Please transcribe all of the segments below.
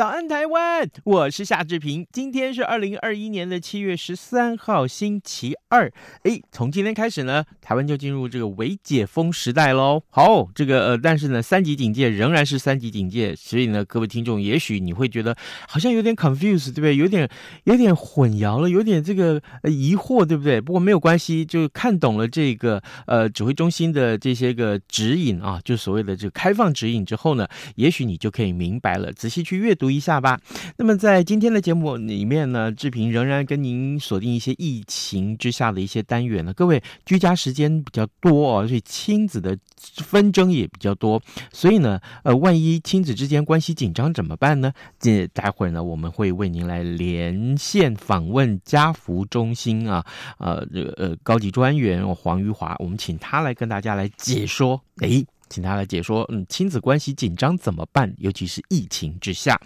早安，台湾！我是夏志平。今天是二零二一年的七月十三号，星期二。诶，从今天开始呢，台湾就进入这个微解封时代喽。好，这个呃，但是呢，三级警戒仍然是三级警戒，所以呢，各位听众，也许你会觉得好像有点 confused，对不对？有点有点混淆了，有点这个呃疑惑，对不对？不过没有关系，就看懂了这个呃指挥中心的这些个指引啊，就所谓的这个开放指引之后呢，也许你就可以明白了，仔细去阅读。一下吧。那么在今天的节目里面呢，志平仍然跟您锁定一些疫情之下的一些单元呢。各位居家时间比较多哦，所以亲子的纷争也比较多。所以呢，呃，万一亲子之间关系紧张怎么办呢？这待会儿呢，我们会为您来连线访问家福中心啊，呃，这个呃高级专员黄余华，我们请他来跟大家来解说。诶。请他来解说，嗯，亲子关系紧张怎么办？尤其是疫情之下。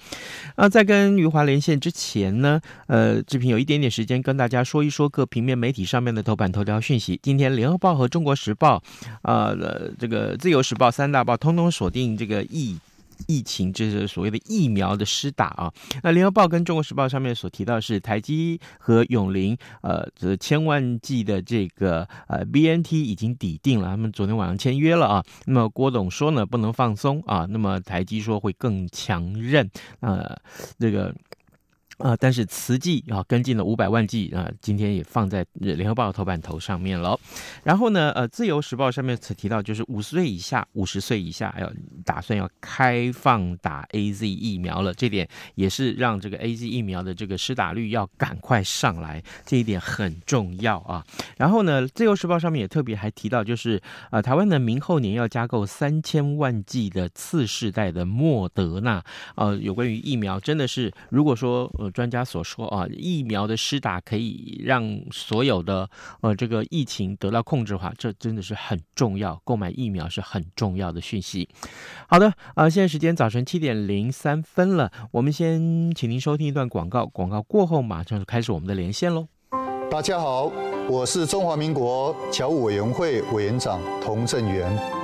啊，在跟余华连线之前呢，呃，志平有一点点时间跟大家说一说各平面媒体上面的头版头条讯息。今天《联合报》和《中国时报》，啊，这个《自由时报》三大报通通锁定这个疫。疫情这是所谓的疫苗的施打啊，那联合报跟中国时报上面所提到是台积和永林呃这千万剂的这个呃 BNT 已经抵定了，他们昨天晚上签约了啊。那么郭董说呢，不能放松啊，那么台积说会更强韧，呃这个。啊、呃，但是慈济啊跟进了五百万剂啊，今天也放在联合报头版头上面了。然后呢，呃，自由时报上面曾提到，就是五十岁以下、五十岁以下要打算要开放打 AZ 疫苗了，这点也是让这个 AZ 疫苗的这个施打率要赶快上来，这一点很重要啊。然后呢，自由时报上面也特别还提到，就是呃，台湾的明后年要加购三千万剂的次世代的莫德纳。呃，有关于疫苗，真的是如果说呃。专家所说啊，疫苗的施打可以让所有的呃这个疫情得到控制化，这真的是很重要。购买疫苗是很重要的讯息。好的啊，现在时间早晨七点零三分了，我们先请您收听一段广告，广告过后马上就开始我们的连线喽。大家好，我是中华民国侨务委员会委员长童振源。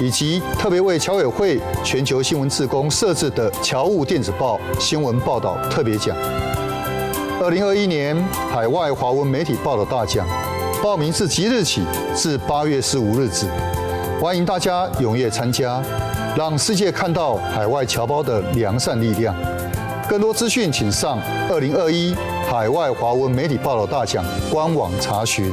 以及特别为侨委会全球新闻志工设置的侨务电子报新闻报道特别奖。二零二一年海外华文媒体报道大奖，报名自即日起至八月十五日止，欢迎大家踊跃参加，让世界看到海外侨胞的良善力量。更多资讯请上二零二一海外华文媒体报道大奖官网查询。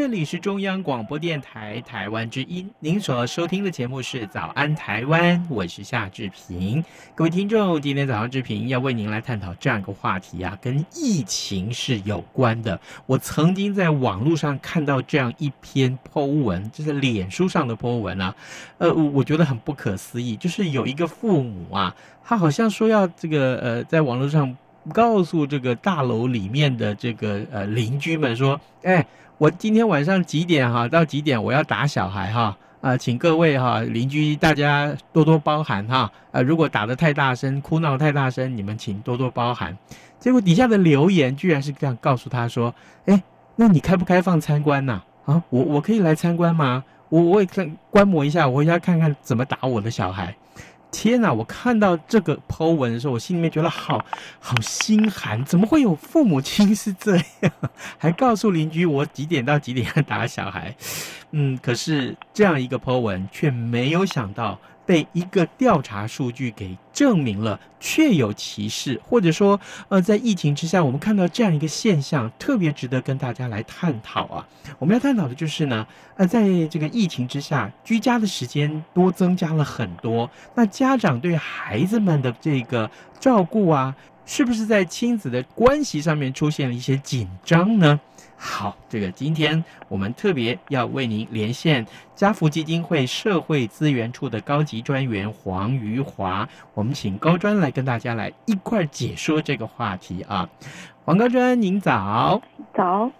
这里是中央广播电台台湾之音，您所收听的节目是《早安台湾》，我是夏志平。各位听众，今天早上志平要为您来探讨这样一个话题啊，跟疫情是有关的。我曾经在网络上看到这样一篇 po 文，就是脸书上的 po 文啊，呃，我觉得很不可思议，就是有一个父母啊，他好像说要这个呃，在网络上。告诉这个大楼里面的这个呃邻居们说，哎，我今天晚上几点哈到几点我要打小孩哈啊，请各位哈邻居大家多多包涵哈啊，如果打得太大声，哭闹太大声，你们请多多包涵。结果底下的留言居然是这样告诉他说，哎，那你开不开放参观呐？啊，我我可以来参观吗？我我也看观摩一下，我回家看看怎么打我的小孩。天哪！我看到这个 po 文的时候，我心里面觉得好好心寒。怎么会有父母亲是这样，还告诉邻居我几点到几点要打小孩？嗯，可是这样一个 po 文却没有想到。被一个调查数据给证明了，确有其事，或者说，呃，在疫情之下，我们看到这样一个现象，特别值得跟大家来探讨啊。我们要探讨的就是呢，呃，在这个疫情之下，居家的时间多增加了很多，那家长对孩子们的这个照顾啊，是不是在亲子的关系上面出现了一些紧张呢？好，这个今天我们特别要为您连线家福基金会社会资源处的高级专员黄瑜华，我们请高专来跟大家来一块儿解说这个话题啊。黄高专，您早。早。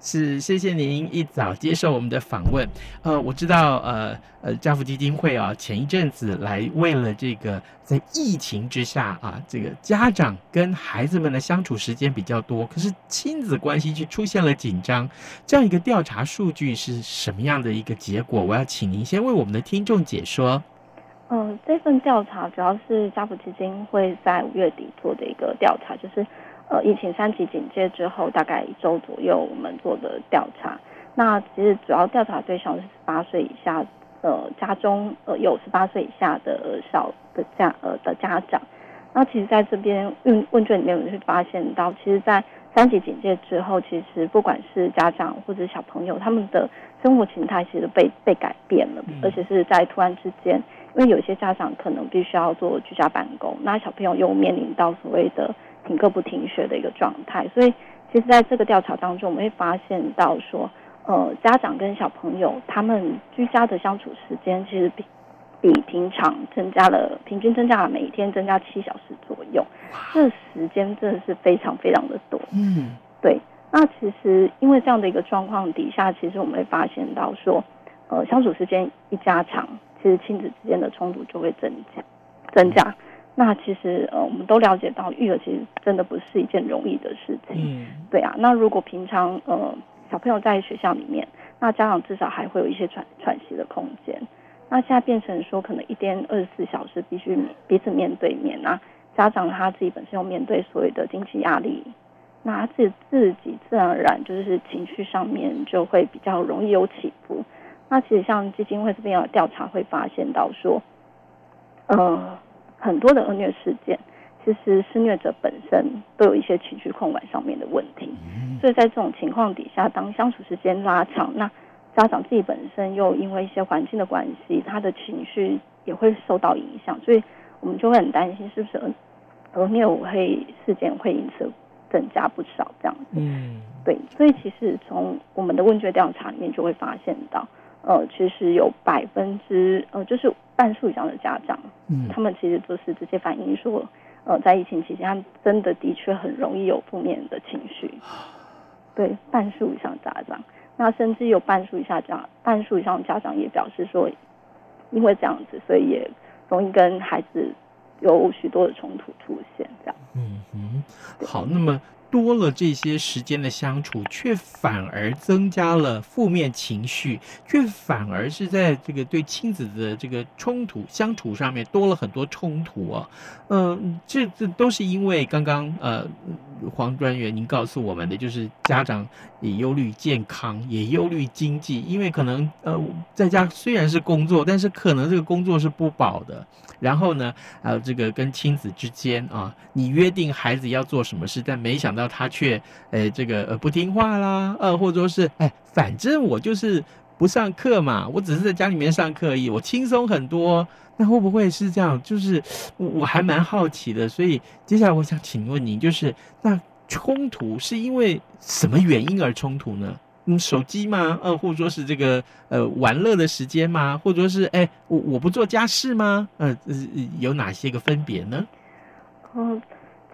是，谢谢您一早接受我们的访问。呃，我知道，呃呃，家福基金会啊，前一阵子来为了这个在疫情之下啊，这个家长跟孩子们的相处时间比较多，可是亲子关系却出现了紧张。这样一个调查数据是什么样的一个结果？我要请您先为我们的听众解说。嗯、这份调查主要是家福基金会在五月底做的一个调查，就是。呃，疫情三级警戒之后，大概一周左右，我们做的调查。那其实主要调查对象是十八岁以下，呃，家中呃有十八岁以下的小的家呃的家长。那其实在这边问问卷里面，我们会发现到，其实，在三级警戒之后，其实不管是家长或者小朋友，他们的生活形态其实被被改变了，而且是在突然之间，因为有些家长可能必须要做居家办公，那小朋友又面临到所谓的。停课不停学的一个状态，所以其实在这个调查当中，我们会发现到说，呃，家长跟小朋友他们居家的相处时间，其实比比平常增加了，平均增加了每一天增加七小时左右，这时间真的是非常非常的多。嗯，对。那其实因为这样的一个状况底下，其实我们会发现到说，呃，相处时间一加长，其实亲子之间的冲突就会增加，增加。那其实呃，我们都了解到育儿其实真的不是一件容易的事情。嗯，对啊。那如果平常呃小朋友在学校里面，那家长至少还会有一些喘喘息的空间。那现在变成说，可能一天二十四小时必须彼此面对面。那家长他自己本身又面对所有的经济压力，那他自己自己自然而然就是情绪上面就会比较容易有起伏。那其实像基金会这边有调查会发现到说，呃。很多的恶虐事件，其实施虐者本身都有一些情绪控管上面的问题，所以在这种情况底下，当相处时间拉长，那家长自己本身又因为一些环境的关系，他的情绪也会受到影响，所以我们就会很担心，是不是恶虐舞会事件会因此增加不少这样子。嗯，对，所以其实从我们的问卷调查里面就会发现到。呃，其实有百分之呃，就是半数以上的家长，嗯，他们其实都是直接反映说，呃，在疫情期间，他们真的的确很容易有负面的情绪。对，半数以上家长，那甚至有半数以下家，半数以上的家长也表示说，因为这样子，所以也容易跟孩子有许多的冲突出现，这样。嗯嗯，好，那么。多了这些时间的相处，却反而增加了负面情绪，却反而是在这个对亲子的这个冲突相处上面多了很多冲突啊。嗯、呃，这这都是因为刚刚呃黄专员您告诉我们的，就是家长也忧虑健康，也忧虑经济，因为可能呃在家虽然是工作，但是可能这个工作是不保的。然后呢，呃，这个跟亲子之间啊，你约定孩子要做什么事，但没想到他却，呃，这个呃不听话啦，呃，或者说是，哎，反正我就是不上课嘛，我只是在家里面上课而已，我轻松很多。那会不会是这样？就是我我还蛮好奇的，所以接下来我想请问您，就是那冲突是因为什么原因而冲突呢？嗯，手机吗？呃，或者说是这个呃玩乐的时间吗？或者说是哎，我我不做家事吗？呃，有哪些个分别呢？嗯，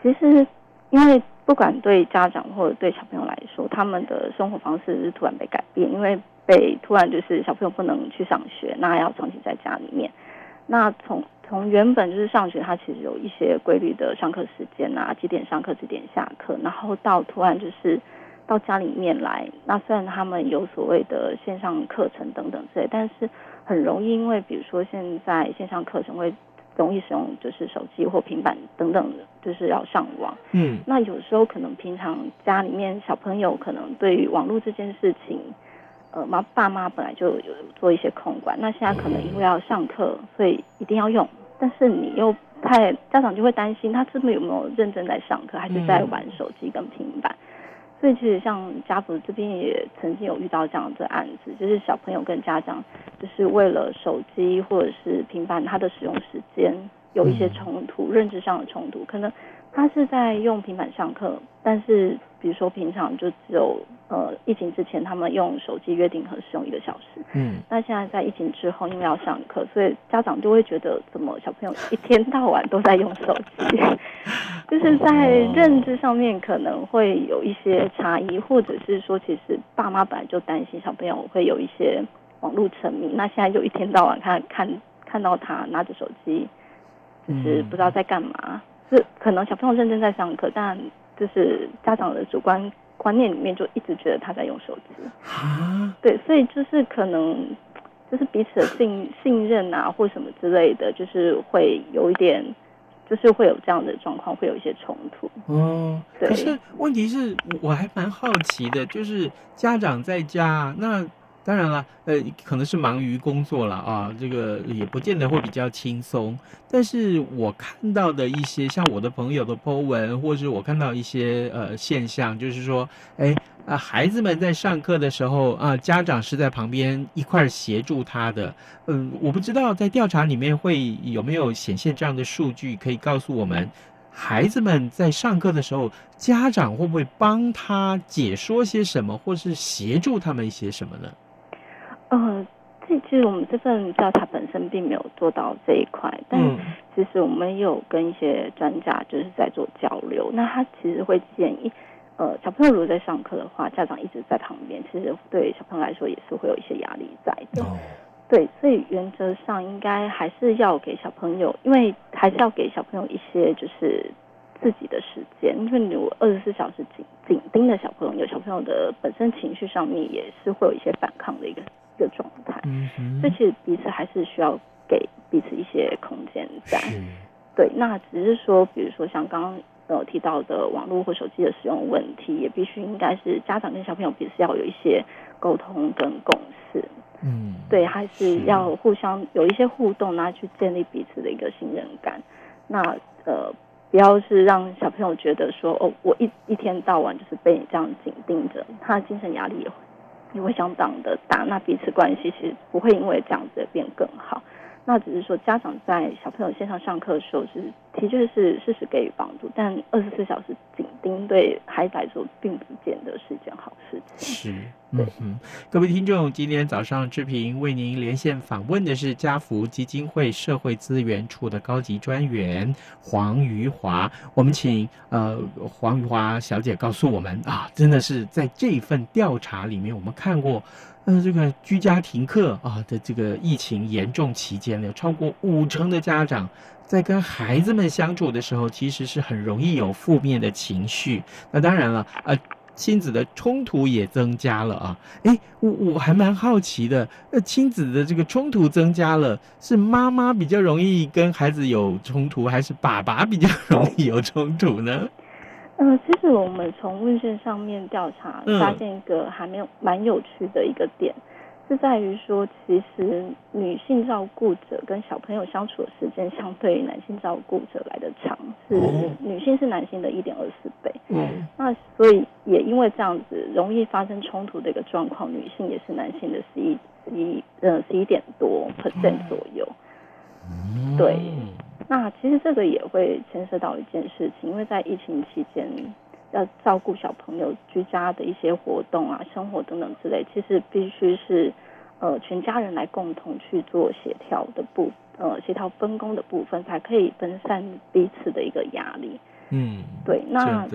其实因为不管对家长或者对小朋友来说，他们的生活方式是突然被改变，因为被突然就是小朋友不能去上学，那要长期在家里面。那从从原本就是上学，他其实有一些规律的上课时间啊，几点上课几点下课，然后到突然就是到家里面来。那虽然他们有所谓的线上课程等等之类，但是很容易因为比如说现在线上课程会容易使用就是手机或平板等等，就是要上网。嗯，那有时候可能平常家里面小朋友可能对于网络这件事情。呃，妈爸妈本来就有做一些控管，那现在可能因为要上课，所以一定要用。但是你又太家长就会担心他是不是有没有认真在上课，还是在玩手机跟平板。嗯、所以其实像家福这边也曾经有遇到这样的案子，就是小朋友跟家长就是为了手机或者是平板，它的使用时间有一些冲突，认知上的冲突，可能他是在用平板上课，但是比如说平常就只有。呃，疫情之前他们用手机约定和使用一个小时，嗯，那现在在疫情之后，因为要上课，所以家长就会觉得，怎么小朋友一天到晚都在用手机，就是在认知上面可能会有一些差异，或者是说，其实爸妈本来就担心小朋友会有一些网络沉迷，那现在就一天到晚看看看到他拿着手机，就是不知道在干嘛，是可能小朋友认真在上课，但就是家长的主观。观念里面就一直觉得他在用手机啊，对，所以就是可能就是彼此的信信任啊，或什么之类的，就是会有一点，就是会有这样的状况，会有一些冲突。哦，对。可是问题是，我还蛮好奇的，就是家长在家那。当然了，呃，可能是忙于工作了啊，这个也不见得会比较轻松。但是我看到的一些像我的朋友的 po 文，或是我看到一些呃现象，就是说，哎啊，孩子们在上课的时候啊，家长是在旁边一块协助他的。嗯，我不知道在调查里面会有没有显现这样的数据，可以告诉我们，孩子们在上课的时候，家长会不会帮他解说些什么，或是协助他们一些什么呢？呃，这其实我们这份调查本身并没有做到这一块，但其实我们有跟一些专家就是在做交流。那他其实会建议，呃，小朋友如果在上课的话，家长一直在旁边，其实对小朋友来说也是会有一些压力在的。哦。对，所以原则上应该还是要给小朋友，因为还是要给小朋友一些就是自己的时间，因为你有二十四小时紧紧盯着小朋友，小朋友的本身情绪上面也是会有一些反抗的一个。一个状态，嗯哼，所以其实彼此还是需要给彼此一些空间在。对，那只是说，比如说像刚刚呃提到的网络或手机的使用问题，也必须应该是家长跟小朋友彼此要有一些沟通跟共识。嗯，对，还是要互相有一些互动，那去建立彼此的一个信任感。那呃，不要是让小朋友觉得说，哦，我一一天到晚就是被你这样紧盯着，他的精神压力也会。也会相当的大，那彼此关系其实不会因为这样子变更好。那只是说，家长在小朋友线上上课的时候，是的确是适时给予帮助，但二十四小时紧盯对孩子来说，并不见得是一件好事情。是，嗯嗯。各位听众，今天早上志平为您连线访问的是家福基金会社会资源处的高级专员黄瑜华。我们请呃黄瑜华小姐告诉我们啊，真的是在这份调查里面，我们看过。那这个居家停课啊的这个疫情严重期间呢，有超过五成的家长在跟孩子们相处的时候，其实是很容易有负面的情绪。那当然了，呃，亲子的冲突也增加了啊。诶，我我还蛮好奇的，呃亲子的这个冲突增加了，是妈妈比较容易跟孩子有冲突，还是爸爸比较 容易有冲突呢？呃，其实我们从问卷上面调查，发现一个还没有蛮有趣的一个点，嗯、是在于说，其实女性照顾者跟小朋友相处的时间，相对于男性照顾者来的长，是女性是男性的一点二四倍。嗯，那所以也因为这样子容易发生冲突的一个状况，女性也是男性的十一十一呃十一点多 percent 左右。嗯，对。那其实这个也会牵涉到一件事情，因为在疫情期间要照顾小朋友居家的一些活动啊、生活等等之类，其实必须是呃全家人来共同去做协调的部呃协调分工的部分，才可以分散彼此的一个压力。嗯，对，那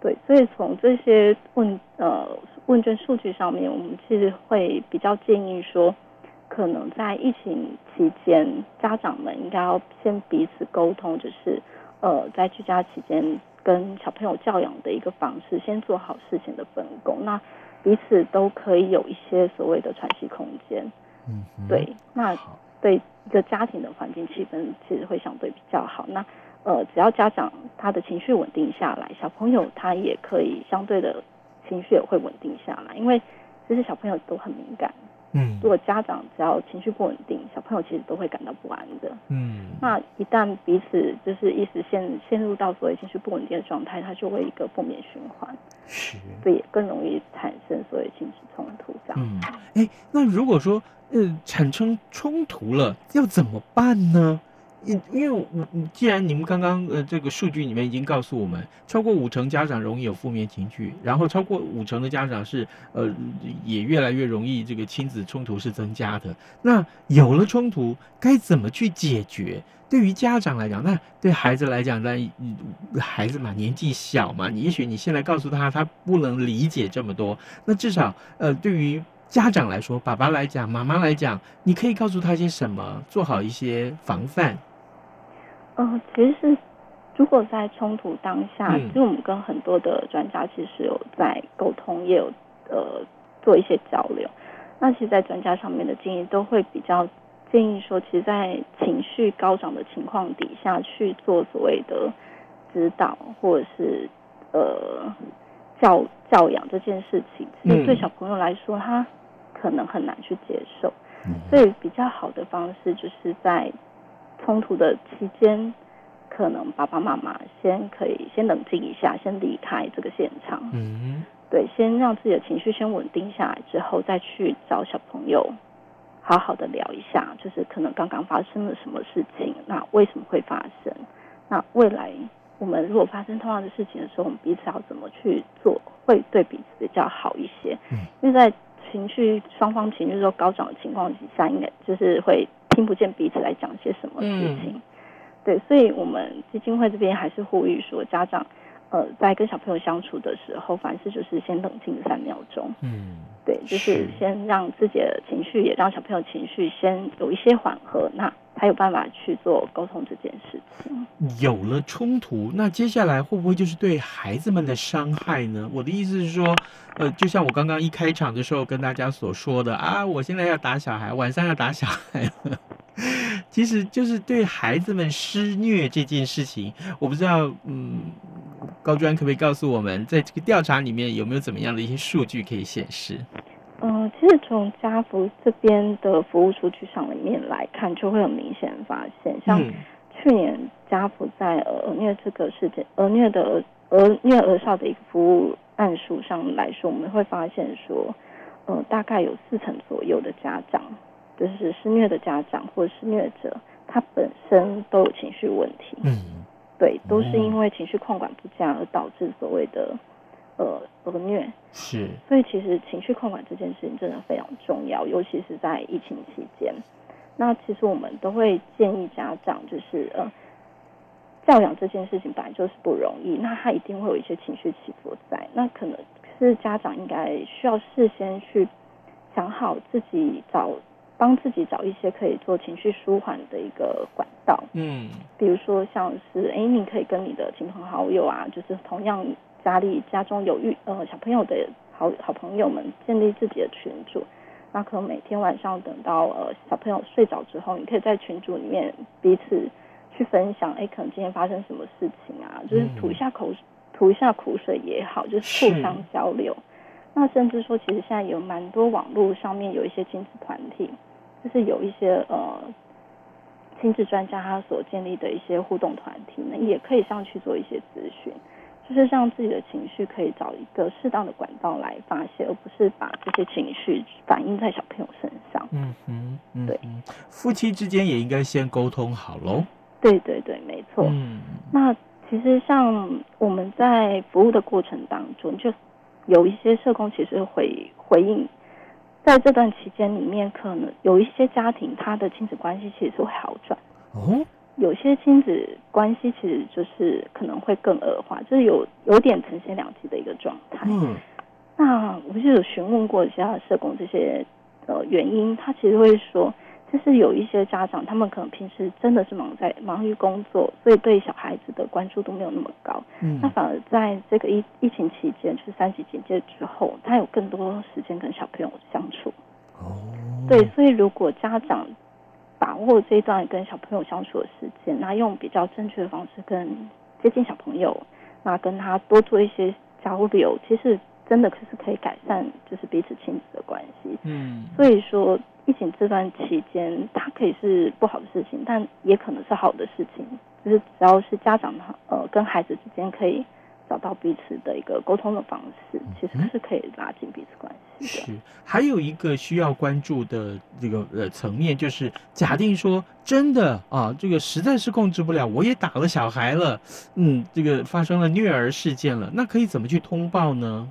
对，所以从这些问呃问卷数据上面，我们其实会比较建议说，可能在疫情期间，家长们应该要先彼此沟通，就是呃在居家期间跟小朋友教养的一个方式，先做好事情的分工，那彼此都可以有一些所谓的喘息空间。嗯，对，那对一个家庭的环境气氛其实会相对比较好。那呃，只要家长他的情绪稳定下来，小朋友他也可以相对的情绪也会稳定下来，因为其实小朋友都很敏感。嗯，如果家长只要情绪不稳定，小朋友其实都会感到不安的。嗯，那一旦彼此就是一时陷陷入到所谓情绪不稳定的状态，它就会一个负面循环，是，所以更容易产生所谓情绪冲突这样。嗯，哎，那如果说呃产生冲突了，要怎么办呢？因因为我既然你们刚刚呃这个数据里面已经告诉我们，超过五成家长容易有负面情绪，然后超过五成的家长是呃也越来越容易这个亲子冲突是增加的。那有了冲突，该怎么去解决？对于家长来讲，那对孩子来讲，那孩子嘛年纪小嘛，你也许你现在告诉他，他不能理解这么多。那至少呃对于家长来说，爸爸来讲，妈妈来讲，你可以告诉他些什么，做好一些防范。呃，其实是如果在冲突当下，嗯、其实我们跟很多的专家其实有在沟通，也有呃做一些交流。那其实，在专家上面的建议都会比较建议说，其实，在情绪高涨的情况底下去做所谓的指导或者是呃教教养这件事情，其实对小朋友来说，他可能很难去接受。嗯、所以，比较好的方式就是在。冲突的期间，可能爸爸妈妈先可以先冷静一下，先离开这个现场。嗯，对，先让自己的情绪先稳定下来之后，再去找小朋友，好好的聊一下，就是可能刚刚发生了什么事情，那为什么会发生？那未来我们如果发生同样的事情的时候，我们彼此要怎么去做，会对彼此比较好一些。嗯，因为在情绪双方情绪都高涨的情况底下，应该就是会。听不见彼此来讲些什么事情，嗯、对，所以我们基金会这边还是呼吁说，家长呃在跟小朋友相处的时候，凡事就是先冷静三秒钟，嗯，对，就是先让自己的情绪，也让小朋友情绪先有一些缓和，那才有办法去做沟通这件事情。有了冲突，那接下来会不会就是对孩子们的伤害呢？我的意思是说，呃，就像我刚刚一开场的时候跟大家所说的啊，我现在要打小孩，晚上要打小孩了。其实就是对孩子们施虐这件事情，我不知道，嗯，高专可不可以告诉我们，在这个调查里面有没有怎么样的一些数据可以显示？嗯，其实从家福这边的服务数据上里面来看，就会很明显发现，像去年家福在儿虐这个事件，儿虐的儿虐儿少的一个服务案数上来说，我们会发现说，呃，大概有四成左右的家长。就是施虐的家长或者施虐者，他本身都有情绪问题。嗯，对，都是因为情绪控管不佳而导致所谓的呃儿虐。是，所以其实情绪控管这件事情真的非常重要，尤其是在疫情期间。那其实我们都会建议家长，就是呃教养这件事情本来就是不容易，那他一定会有一些情绪起伏在，那可能是家长应该需要事先去想好自己找。帮自己找一些可以做情绪舒缓的一个管道，嗯，比如说像是，哎，你可以跟你的亲朋好友啊，就是同样家里家中有育呃小朋友的好好朋友们建立自己的群组，那可能每天晚上等到呃小朋友睡着之后，你可以在群组里面彼此去分享，哎，可能今天发生什么事情啊，就是吐一下口吐一下苦水也好，就是互相交流。那甚至说，其实现在有蛮多网络上面有一些亲子团体。就是有一些呃亲子专家他所建立的一些互动团体呢，也可以上去做一些咨询，就是让自己的情绪可以找一个适当的管道来发泄，而不是把这些情绪反映在小朋友身上。嗯哼，嗯，对，夫妻之间也应该先沟通好喽。对对对，没错。嗯，那其实像我们在服务的过程当中，就有一些社工其实会回应。在这段期间里面，可能有一些家庭，他的亲子关系其实是会好转。哦，有些亲子关系其实就是可能会更恶化，就是有有点呈现两极的一个状态。嗯，那我就有询问过其他的社工这些呃原因，他其实会说。就是有一些家长，他们可能平时真的是忙在忙于工作，所以对小孩子的关注度没有那么高。嗯，那反而在这个疫疫情期间，就是三级警戒之后，他有更多时间跟小朋友相处。哦，对，所以如果家长把握这一段跟小朋友相处的时间，那用比较正确的方式跟接近小朋友，那跟他多做一些交流，其实真的可是可以改善就是彼此亲子的关系。嗯，所以说。疫情这段期间，它可以是不好的事情，但也可能是好的事情。就是只要是家长呃跟孩子之间可以找到彼此的一个沟通的方式，其实是可以拉近彼此关系的。是，还有一个需要关注的这个呃层面，就是假定说真的啊，这个实在是控制不了，我也打了小孩了，嗯，这个发生了虐儿事件了，那可以怎么去通报呢？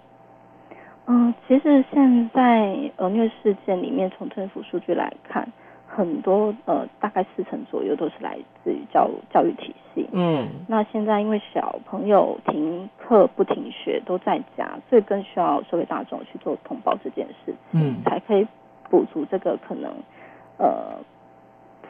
嗯，其实现在呃虐事件里面，从政府数据来看，很多呃大概四成左右都是来自于教教育体系。嗯，那现在因为小朋友停课不停学都在家，所以更需要社会大众去做通报这件事情，嗯，才可以补足这个可能呃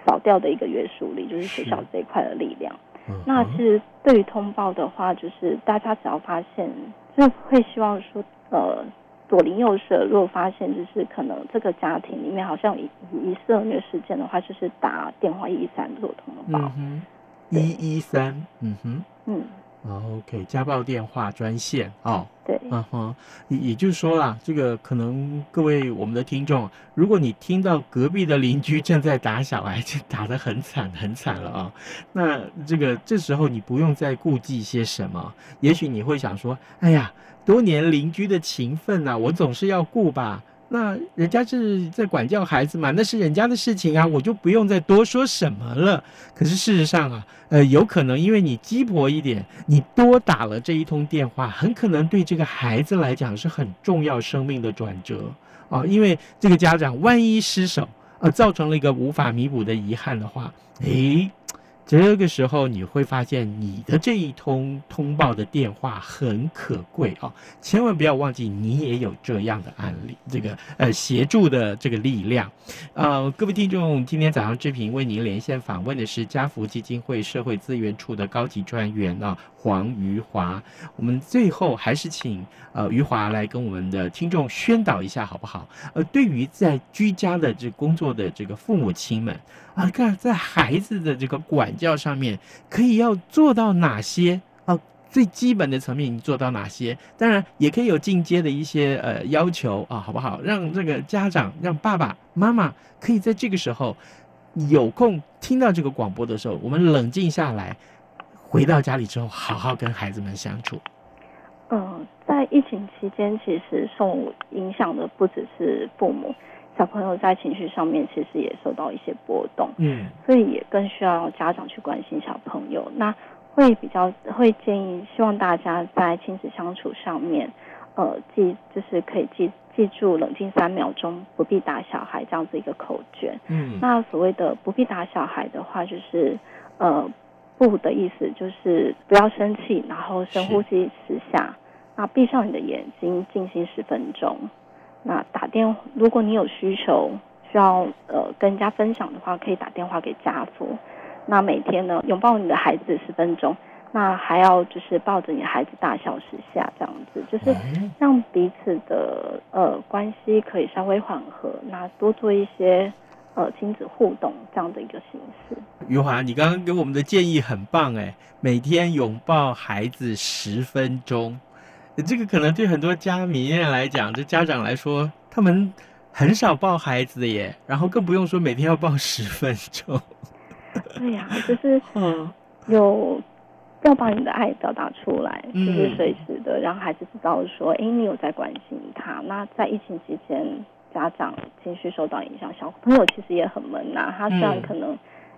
少掉的一个约束力，就是学校这一块的力量。嗯，那其实对于通报的话，就是大家只要发现，就会希望说呃。左邻右舍，如果发现就是可能这个家庭里面好像有疑似虐事件的话，就是打电话一一三做通报。一一三，嗯哼，嗯。OK，家暴电话专线哦，对，嗯哼，也也就是说啦，这个可能各位我们的听众，如果你听到隔壁的邻居正在打小孩，就打得很惨很惨了啊，那这个这时候你不用再顾忌些什么，也许你会想说，哎呀，多年邻居的情分呐，我总是要顾吧。那人家是在管教孩子嘛，那是人家的事情啊，我就不用再多说什么了。可是事实上啊，呃，有可能因为你鸡婆一点，你多打了这一通电话，很可能对这个孩子来讲是很重要生命的转折啊。因为这个家长万一失手，呃，造成了一个无法弥补的遗憾的话，诶。这个时候你会发现，你的这一通通报的电话很可贵啊！千万不要忘记，你也有这样的案例，这个呃协助的这个力量。呃，各位听众，今天早上志平为您连线访问的是家福基金会社会资源处的高级专员啊。黄瑜华，我们最后还是请呃余华来跟我们的听众宣导一下好不好？呃，对于在居家的这工作的这个父母亲们啊，看在孩子的这个管教上面，可以要做到哪些啊？最基本的层面你做到哪些？当然也可以有进阶的一些呃要求啊，好不好？让这个家长，让爸爸妈妈可以在这个时候有空听到这个广播的时候，我们冷静下来。回到家里之后，好好跟孩子们相处。嗯，在疫情期间，其实受影响的不只是父母，小朋友在情绪上面其实也受到一些波动。嗯，所以也更需要家长去关心小朋友。那会比较会建议，希望大家在亲子相处上面，呃，记就是可以记记住冷静三秒钟，不必打小孩这样子一个口诀。嗯，那所谓的不必打小孩的话，就是呃。不的意思就是不要生气，然后深呼吸十下，那闭上你的眼睛，静心十分钟。那打电，如果你有需求需要呃跟人家分享的话，可以打电话给家父。那每天呢，拥抱你的孩子十分钟，那还要就是抱着你的孩子大笑十下，这样子就是让彼此的呃关系可以稍微缓和。那多做一些。呃，亲子互动这样的一个形式。余华，你刚刚给我们的建议很棒哎，每天拥抱孩子十分钟，这个可能对很多家迷来讲，这家长来说，他们很少抱孩子的耶，然后更不用说每天要抱十分钟。对呀、啊，就是嗯，有要把你的爱表达出来，就是随时的让孩子知道说，哎，你有在关心他。那在疫情期间。家长情绪受到影响，小朋友其实也很闷呐、啊。他虽然可能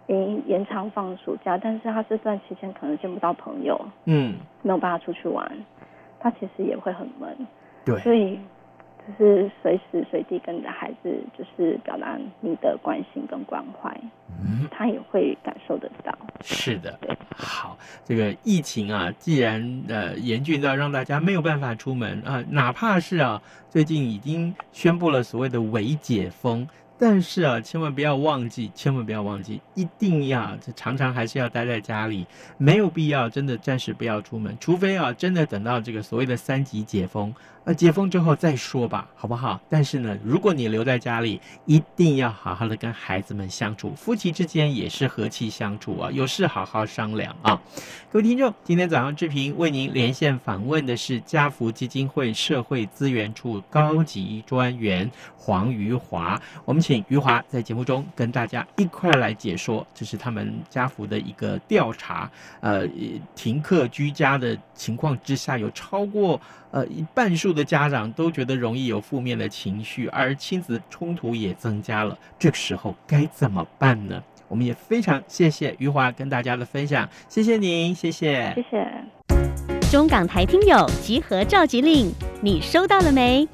诶延长放暑假，但是他这段期间可能见不到朋友，嗯，没有办法出去玩，他其实也会很闷。对，所以就是随时随地跟着孩子，就是表达你的关心跟关怀，嗯，他也会感受得到。是的，对，好，这个疫情啊，既然呃严峻到让大家没有办法出门啊，呃，哪怕是啊，最近已经宣布了所谓的微解封。但是啊，千万不要忘记，千万不要忘记，一定要常常还是要待在家里，没有必要，真的暂时不要出门，除非啊，真的等到这个所谓的三级解封。呃，解封之后再说吧，好不好？但是呢，如果你留在家里，一定要好好的跟孩子们相处，夫妻之间也是和气相处啊，有事好好商量啊。各位听众，今天早上志平为您连线访问的是家福基金会社会资源处高级专员黄瑜华，我们请余华在节目中跟大家一块来解说，这是他们家福的一个调查，呃，停课居家的情况之下，有超过。呃，一半数的家长都觉得容易有负面的情绪，而亲子冲突也增加了。这个时候该怎么办呢？我们也非常谢谢余华跟大家的分享，谢谢您，谢谢，谢谢。中港台听友集合召集令，你收到了没？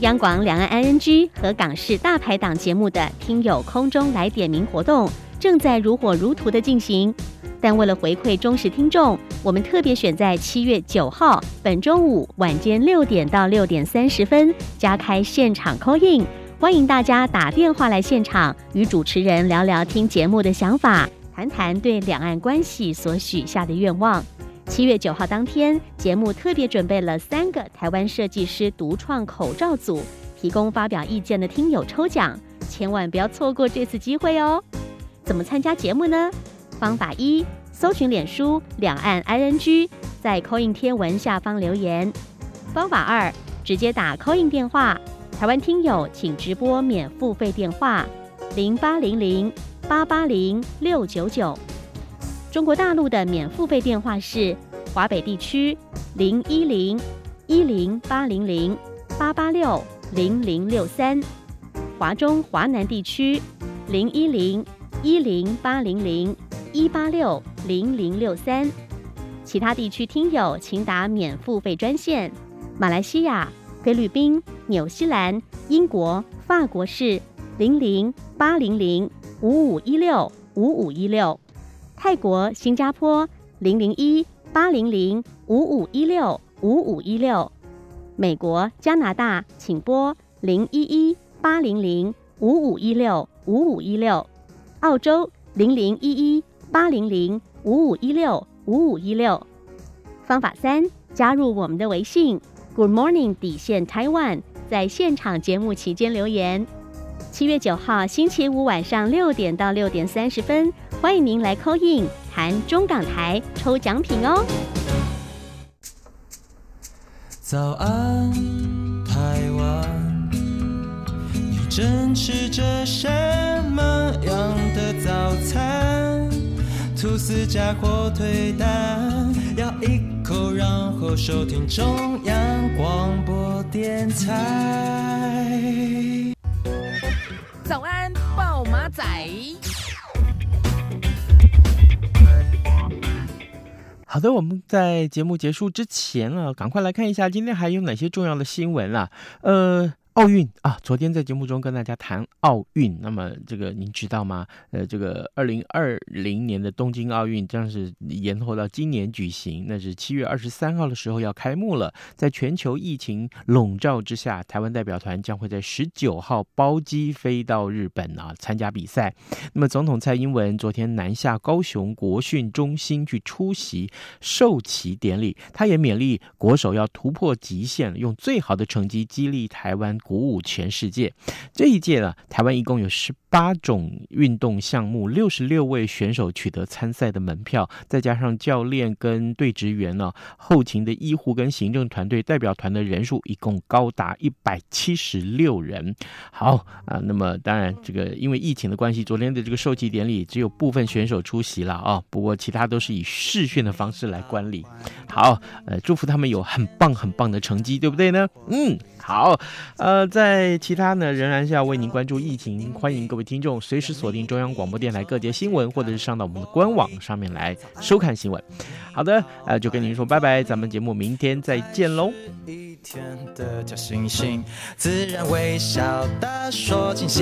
央广两岸 ING 和港式大排档节目的听友空中来点名活动正在如火如荼的进行。但为了回馈忠实听众，我们特别选在七月九号本周五晚间六点到六点三十分加开现场 call in，欢迎大家打电话来现场与主持人聊聊听节目的想法，谈谈对两岸关系所许下的愿望。七月九号当天，节目特别准备了三个台湾设计师独创口罩组，提供发表意见的听友抽奖，千万不要错过这次机会哦！怎么参加节目呢？方法一：搜寻脸书两岸 ING，在 Coin 天文下方留言。方法二：直接打 Coin 电话，台湾听友请直播免付费电话零八零零八八零六九九。中国大陆的免付费电话是华北地区零一零一零八零零八八六零零六三，华中华南地区零一零一零八零零。一八六零零六三，其他地区听友请打免付费专线。马来西亚、菲律宾、纽西兰、英国、法国是零零八零零五五一六五五一六。泰国、新加坡零零一八零零五五一六五五一六。美国、加拿大请拨零一一八零零五五一六五五一六。澳洲零零一一。八零零五五一六五五一六，方法三：加入我们的微信 Good Morning 底线 Taiwan，在现场节目期间留言。七月九号星期五晚上六点到六点三十分，欢迎您来 call in 谈中港台抽奖品哦。早安，台湾，你正吃着什吐司加火腿蛋，咬一口，然后收听中央广播电台。早安，报马仔。好的，我们在节目结束之前啊，赶快来看一下今天还有哪些重要的新闻啊，呃。奥运啊，昨天在节目中跟大家谈奥运，那么这个您知道吗？呃，这个二零二零年的东京奥运将是延后到今年举行，那是七月二十三号的时候要开幕了。在全球疫情笼罩之下，台湾代表团将会在十九号包机飞到日本啊参加比赛。那么总统蔡英文昨天南下高雄国训中心去出席授旗典礼，他也勉励国手要突破极限，用最好的成绩激励台湾。鼓舞全世界！这一届呢，台湾一共有十八种运动项目，六十六位选手取得参赛的门票，再加上教练跟队职员呢，后勤的医护跟行政团队代表团的人数一共高达一百七十六人。好啊，那么当然这个因为疫情的关系，昨天的这个授旗典礼只有部分选手出席了啊，不过其他都是以视讯的方式来观礼。好，呃，祝福他们有很棒很棒的成绩，对不对呢？嗯。好，呃，在其他呢，仍然是要为您关注疫情，欢迎各位听众随时锁定中央广播电台各节新闻，或者是上到我们的官网上面来收看新闻。好的，呃，就跟您说拜拜，咱们节目明天再见喽。一天的小星星，自然微笑的说